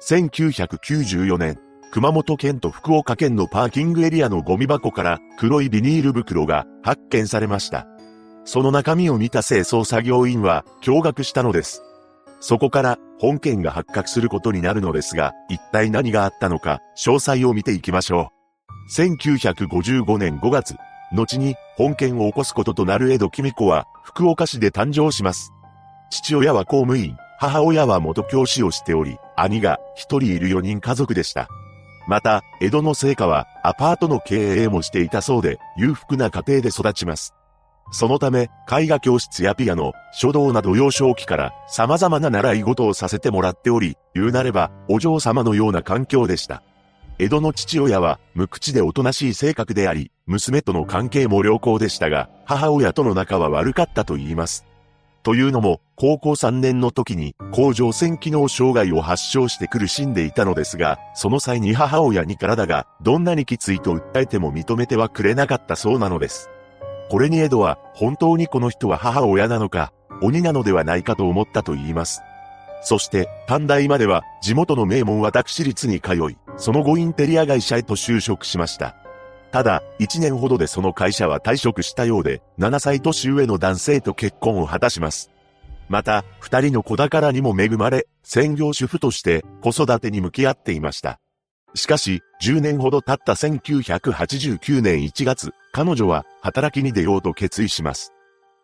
1994年、熊本県と福岡県のパーキングエリアのゴミ箱から黒いビニール袋が発見されました。その中身を見た清掃作業員は驚愕したのです。そこから本件が発覚することになるのですが、一体何があったのか、詳細を見ていきましょう。1955年5月、後に本件を起こすこととなる江戸君子は福岡市で誕生します。父親は公務員、母親は元教師をしており、兄が一人いる4人家族でした。また、江戸の聖火はアパートの経営もしていたそうで、裕福な家庭で育ちます。そのため、絵画教室やピアノ、書道など幼少期から様々な習い事をさせてもらっており、言うなればお嬢様のような環境でした。江戸の父親は無口でおとなしい性格であり、娘との関係も良好でしたが、母親との仲は悪かったと言います。というのも、高校3年の時に、甲状腺機能障害を発症して苦しんでいたのですが、その際に母親に体がどんなにきついと訴えても認めてはくれなかったそうなのです。これにエドは、本当にこの人は母親なのか、鬼なのではないかと思ったと言います。そして、短大までは、地元の名門私立に通い、その後インテリア会社へと就職しました。ただ、1年ほどでその会社は退職したようで、7歳年上の男性と結婚を果たします。また、二人の子宝にも恵まれ、専業主婦として子育てに向き合っていました。しかし、10年ほど経った1989年1月、彼女は働きに出ようと決意します。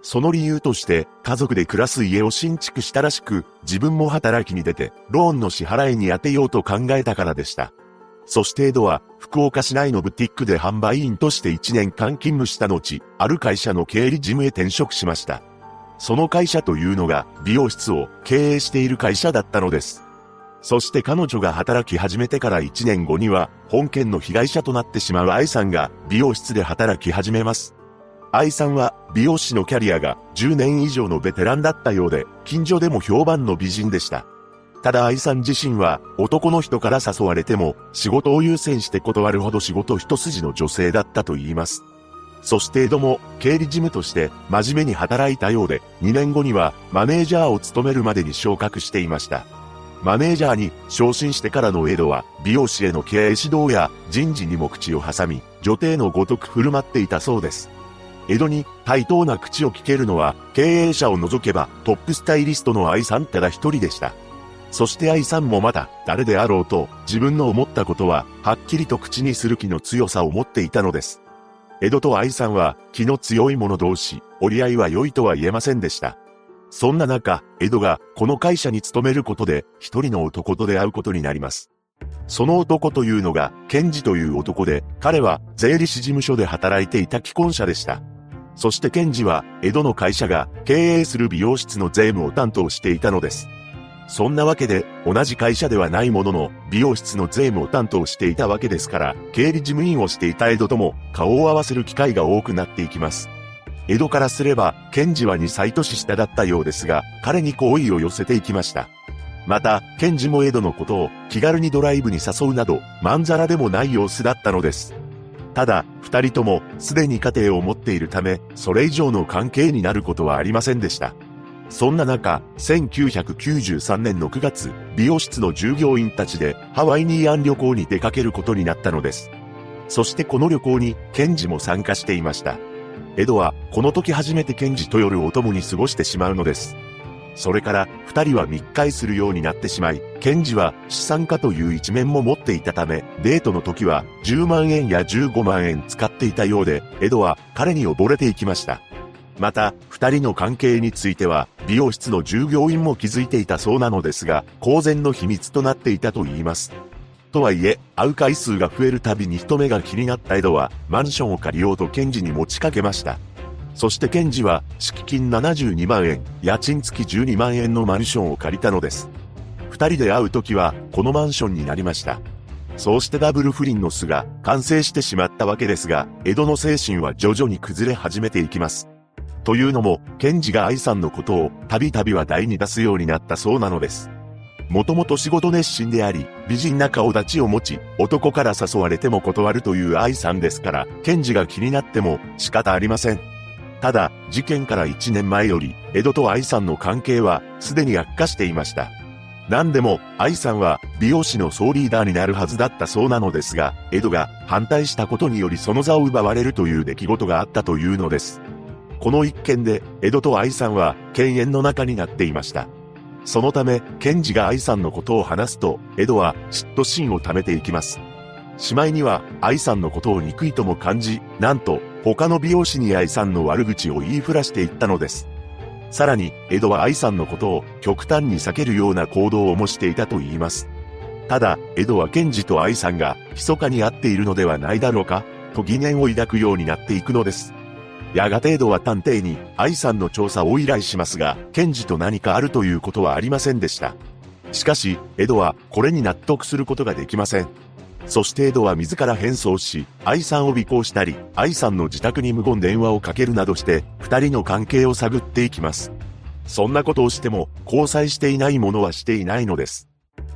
その理由として、家族で暮らす家を新築したらしく、自分も働きに出て、ローンの支払いに充てようと考えたからでした。そしてエドは、福岡市内のブティックで販売員として1年間勤務した後、ある会社の経理事務へ転職しました。その会社というのが、美容室を経営している会社だったのです。そして彼女が働き始めてから1年後には、本件の被害者となってしまう愛さんが美容室で働き始めます。愛さんは美容師のキャリアが10年以上のベテランだったようで、近所でも評判の美人でした。ただ愛さん自身は男の人から誘われても仕事を優先して断るほど仕事一筋の女性だったと言います。そして江戸も経理事務として真面目に働いたようで2年後にはマネージャーを務めるまでに昇格していました。マネージャーに昇進してからの江戸は美容師への経営指導や人事にも口を挟み女帝のごとく振る舞っていたそうです。江戸に対等な口を聞けるのは経営者を除けばトップスタイリストの愛さんただ一人でした。そして愛さんもまた、誰であろうと、自分の思ったことは、はっきりと口にする気の強さを持っていたのです。江戸と愛さんは、気の強い者同士、折り合いは良いとは言えませんでした。そんな中、江戸が、この会社に勤めることで、一人の男と出会うことになります。その男というのが、ケンジという男で、彼は、税理士事務所で働いていた既婚者でした。そしてケンジは、江戸の会社が経営する美容室の税務を担当していたのです。そんなわけで、同じ会社ではないものの、美容室の税務を担当していたわけですから、経理事務員をしていた江戸とも顔を合わせる機会が多くなっていきます。江戸からすれば、ケンジは2歳年下だったようですが、彼に好意を寄せていきました。また、ケンジも江戸のことを気軽にドライブに誘うなど、まんざらでもない様子だったのです。ただ、二人ともすでに家庭を持っているため、それ以上の関係になることはありませんでした。そんな中、1993年の9月、美容室の従業員たちでハワイニーアン旅行に出かけることになったのです。そしてこの旅行に、ケンジも参加していました。エドは、この時初めてケンジと夜を共に過ごしてしまうのです。それから、二人は密会するようになってしまい、ケンジは資産家という一面も持っていたため、デートの時は10万円や15万円使っていたようで、エドは彼に溺れていきました。また、二人の関係については、美容室の従業員も気づいていたそうなのですが、公然の秘密となっていたと言います。とはいえ、会う回数が増えるたびに人目が気になった江戸は、マンションを借りようと検事に持ちかけました。そして検事は、敷金72万円、家賃付き12万円のマンションを借りたのです。二人で会う時は、このマンションになりました。そうしてダブル不倫の巣が完成してしまったわけですが、江戸の精神は徐々に崩れ始めていきます。というのも、ケンジが愛さんのことをたびたび話題に出すようになったそうなのです。もともと仕事熱心であり、美人な顔立ちを持ち、男から誘われても断るという愛さんですから、ケンジが気になっても仕方ありません。ただ、事件から1年前より、江戸と愛さんの関係はすでに悪化していました。何でも、愛さんは美容師の総リーダーになるはずだったそうなのですが、江戸が反対したことによりその座を奪われるという出来事があったというのです。この一件で、江戸と愛さんは犬猿の中になっていました。そのため、検事が愛さんのことを話すと、江戸は嫉妬心を溜めていきます。しまいには、愛さんのことを憎いとも感じ、なんと、他の美容師に愛さんの悪口を言いふらしていったのです。さらに、江戸は愛さんのことを極端に避けるような行動をもしていたと言います。ただ、江戸は検事と愛さんが密かに会っているのではないだろうか、と疑念を抱くようになっていくのです。やがて江戸は探偵に愛さんの調査を依頼しますが、検事と何かあるということはありませんでした。しかし、江戸はこれに納得することができません。そして江戸は自ら変装し、愛さんを尾行したり、愛さんの自宅に無言電話をかけるなどして、二人の関係を探っていきます。そんなことをしても、交際していない者はしていないのです。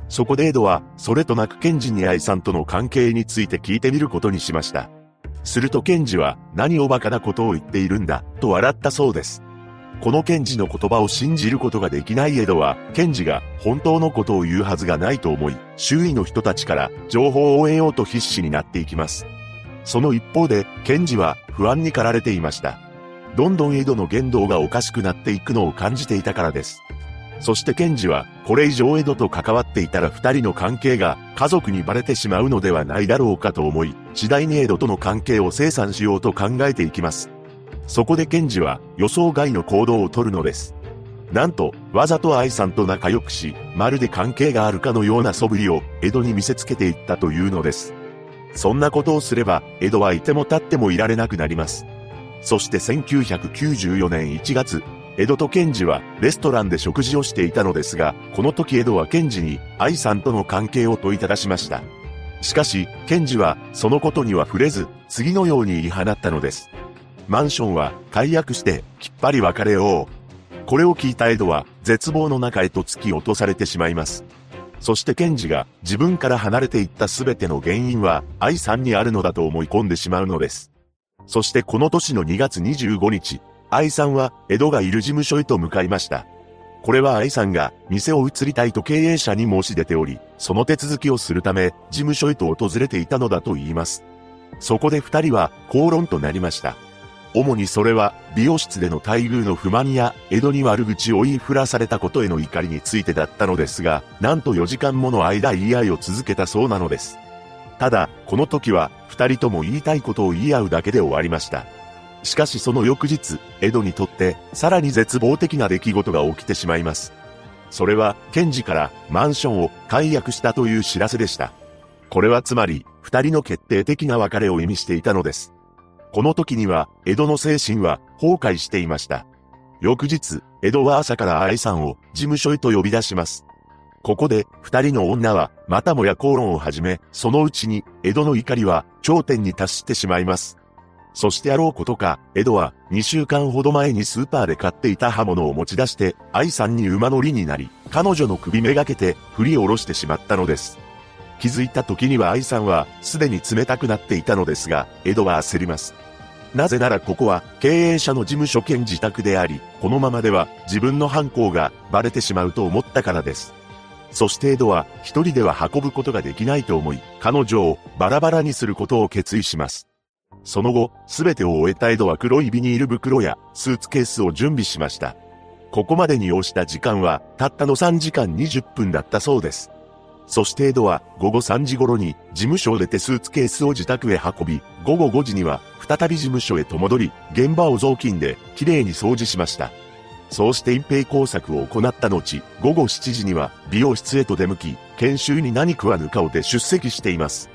そこで江戸は、それとなく検事に愛さんとの関係について聞いてみることにしました。すると検事は、何を馬鹿なことを言っているんだ、と笑ったそうです。この検事の言葉を信じることができない江戸は、検事が本当のことを言うはずがないと思い、周囲の人たちから情報を得ようと必死になっていきます。その一方で、検事は不安に駆られていました。どんどん江戸の言動がおかしくなっていくのを感じていたからです。そして検事は、これ以上江戸と関わっていたら二人の関係が家族にバレてしまうのではないだろうかと思い、次第に江戸との関係を清算しようと考えていきます。そこで検事は予想外の行動をとるのです。なんと、わざと愛さんと仲良くし、まるで関係があるかのような素振りを江戸に見せつけていったというのです。そんなことをすれば、江戸はいても立ってもいられなくなります。そして1994年1月、江戸と検事はレストランで食事をしていたのですが、この時江戸は検事に愛さんとの関係を問いただしました。しかし、検事はそのことには触れず、次のように言い放ったのです。マンションは解約してきっぱり別れよう。これを聞いたエドは絶望の中へと突き落とされてしまいます。そしてケンジが自分から離れていった全ての原因は愛さんにあるのだと思い込んでしまうのです。そしてこの年の2月25日、愛さんは江戸がいる事務所へと向かいました。これは愛さんが店を移りたいと経営者に申し出ており、その手続きをするため事務所へと訪れていたのだと言います。そこで二人は口論となりました。主にそれは、美容室での待遇の不満や、江戸に悪口を言いふらされたことへの怒りについてだったのですが、なんと4時間もの間言い合いを続けたそうなのです。ただ、この時は、二人とも言いたいことを言い合うだけで終わりました。しかしその翌日、江戸にとって、さらに絶望的な出来事が起きてしまいます。それは、検事からマンションを解約したという知らせでした。これはつまり、二人の決定的な別れを意味していたのです。この時には、江戸の精神は崩壊していました。翌日、江戸は朝から愛さんを事務所へと呼び出します。ここで、二人の女は、またもや口論を始め、そのうちに、江戸の怒りは頂点に達してしまいます。そしてあろうことか、江戸は、2週間ほど前にスーパーで買っていた刃物を持ち出して、愛さんに馬乗りになり、彼女の首めがけて、振り下ろしてしまったのです。気づいた時には愛さんは、すでに冷たくなっていたのですが、江戸は焦ります。なぜならここは経営者の事務所兼自宅であり、このままでは自分の犯行がバレてしまうと思ったからです。そしてエドは一人では運ぶことができないと思い、彼女をバラバラにすることを決意します。その後、すべてを終えたエドは黒いビニール袋やスーツケースを準備しました。ここまでに要した時間はたったの3時間20分だったそうです。そしてエドは午後3時頃に事務所を出てスーツケースを自宅へ運び、午後5時には再び事務所へと戻り、現場を雑巾できれいに掃除しました。そうして隠蔽工作を行った後、午後7時には美容室へと出向き、研修に何食わぬ顔で出席しています。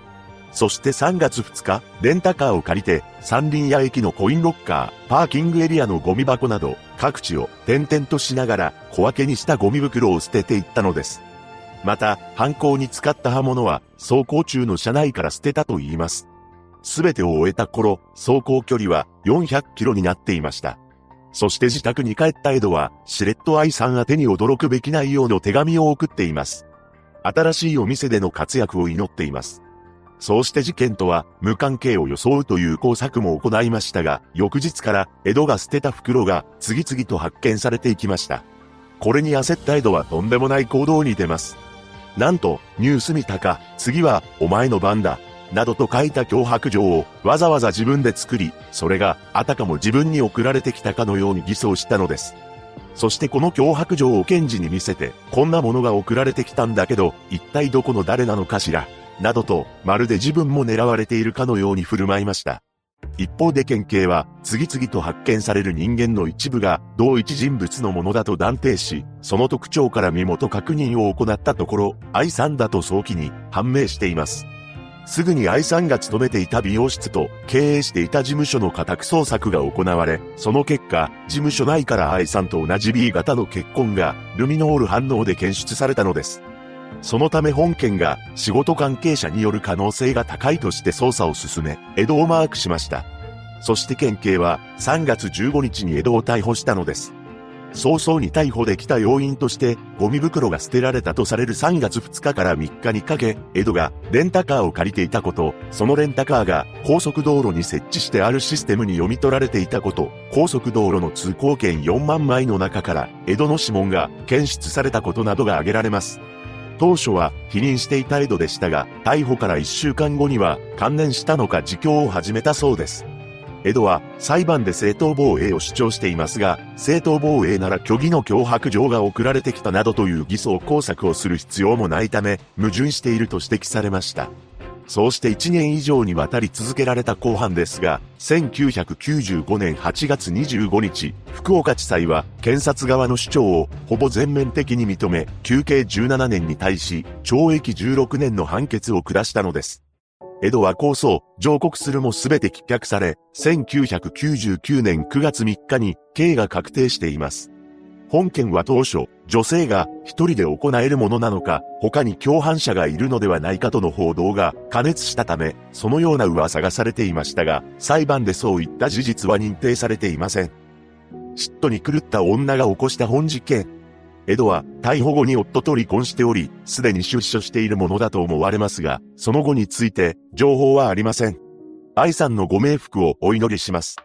そして3月2日、レンタカーを借りて、三輪屋駅のコインロッカー、パーキングエリアのゴミ箱など、各地を点々としながら小分けにしたゴミ袋を捨てていったのです。また、犯行に使った刃物は、走行中の車内から捨てたと言います。すべてを終えた頃、走行距離は400キロになっていました。そして自宅に帰ったエドは、シレット愛さん宛てに驚くべき内容の手紙を送っています。新しいお店での活躍を祈っています。そうして事件とは無関係を装うという工作も行いましたが、翌日から江戸が捨てた袋が次々と発見されていきました。これに焦った江戸はとんでもない行動に出ます。なんと、ニュース見たか、次は、お前の番だ。などと書いた脅迫状をわざわざ自分で作り、それがあたかも自分に送られてきたかのように偽装したのです。そしてこの脅迫状を検事に見せて、こんなものが送られてきたんだけど、一体どこの誰なのかしら、などと、まるで自分も狙われているかのように振る舞いました。一方で県警は、次々と発見される人間の一部が、同一人物のものだと断定し、その特徴から身元確認を行ったところ、愛さんだと早期に判明しています。すぐに愛さんが勤めていた美容室と経営していた事務所の家宅捜索が行われ、その結果、事務所内から愛さんと同じ B 型の血痕がルミノール反応で検出されたのです。そのため本件が仕事関係者による可能性が高いとして捜査を進め、江戸をマークしました。そして県警は3月15日に江戸を逮捕したのです。早々に逮捕できた要因として、ゴミ袋が捨てられたとされる3月2日から3日にかけ、江戸がレンタカーを借りていたこと、そのレンタカーが高速道路に設置してあるシステムに読み取られていたこと、高速道路の通行券4万枚の中から江戸の指紋が検出されたことなどが挙げられます。当初は否認していた江戸でしたが、逮捕から1週間後には関連したのか自供を始めたそうです。江戸は裁判で正当防衛を主張していますが、正当防衛なら虚偽の脅迫状が送られてきたなどという偽装工作をする必要もないため、矛盾していると指摘されました。そうして1年以上にわたり続けられた公判ですが、1995年8月25日、福岡地裁は検察側の主張をほぼ全面的に認め、休刑17年に対し、懲役16年の判決を下したのです。江戸は控訴、上告するもすべて棄却され、1999年9月3日に刑が確定しています。本件は当初、女性が一人で行えるものなのか、他に共犯者がいるのではないかとの報道が加熱したため、そのような噂がされていましたが、裁判でそういった事実は認定されていません。嫉妬に狂った女が起こした本事件。江戸は逮捕後に夫と離婚しており、すでに出所しているものだと思われますが、その後について情報はありません。愛さんのご冥福をお祈りします。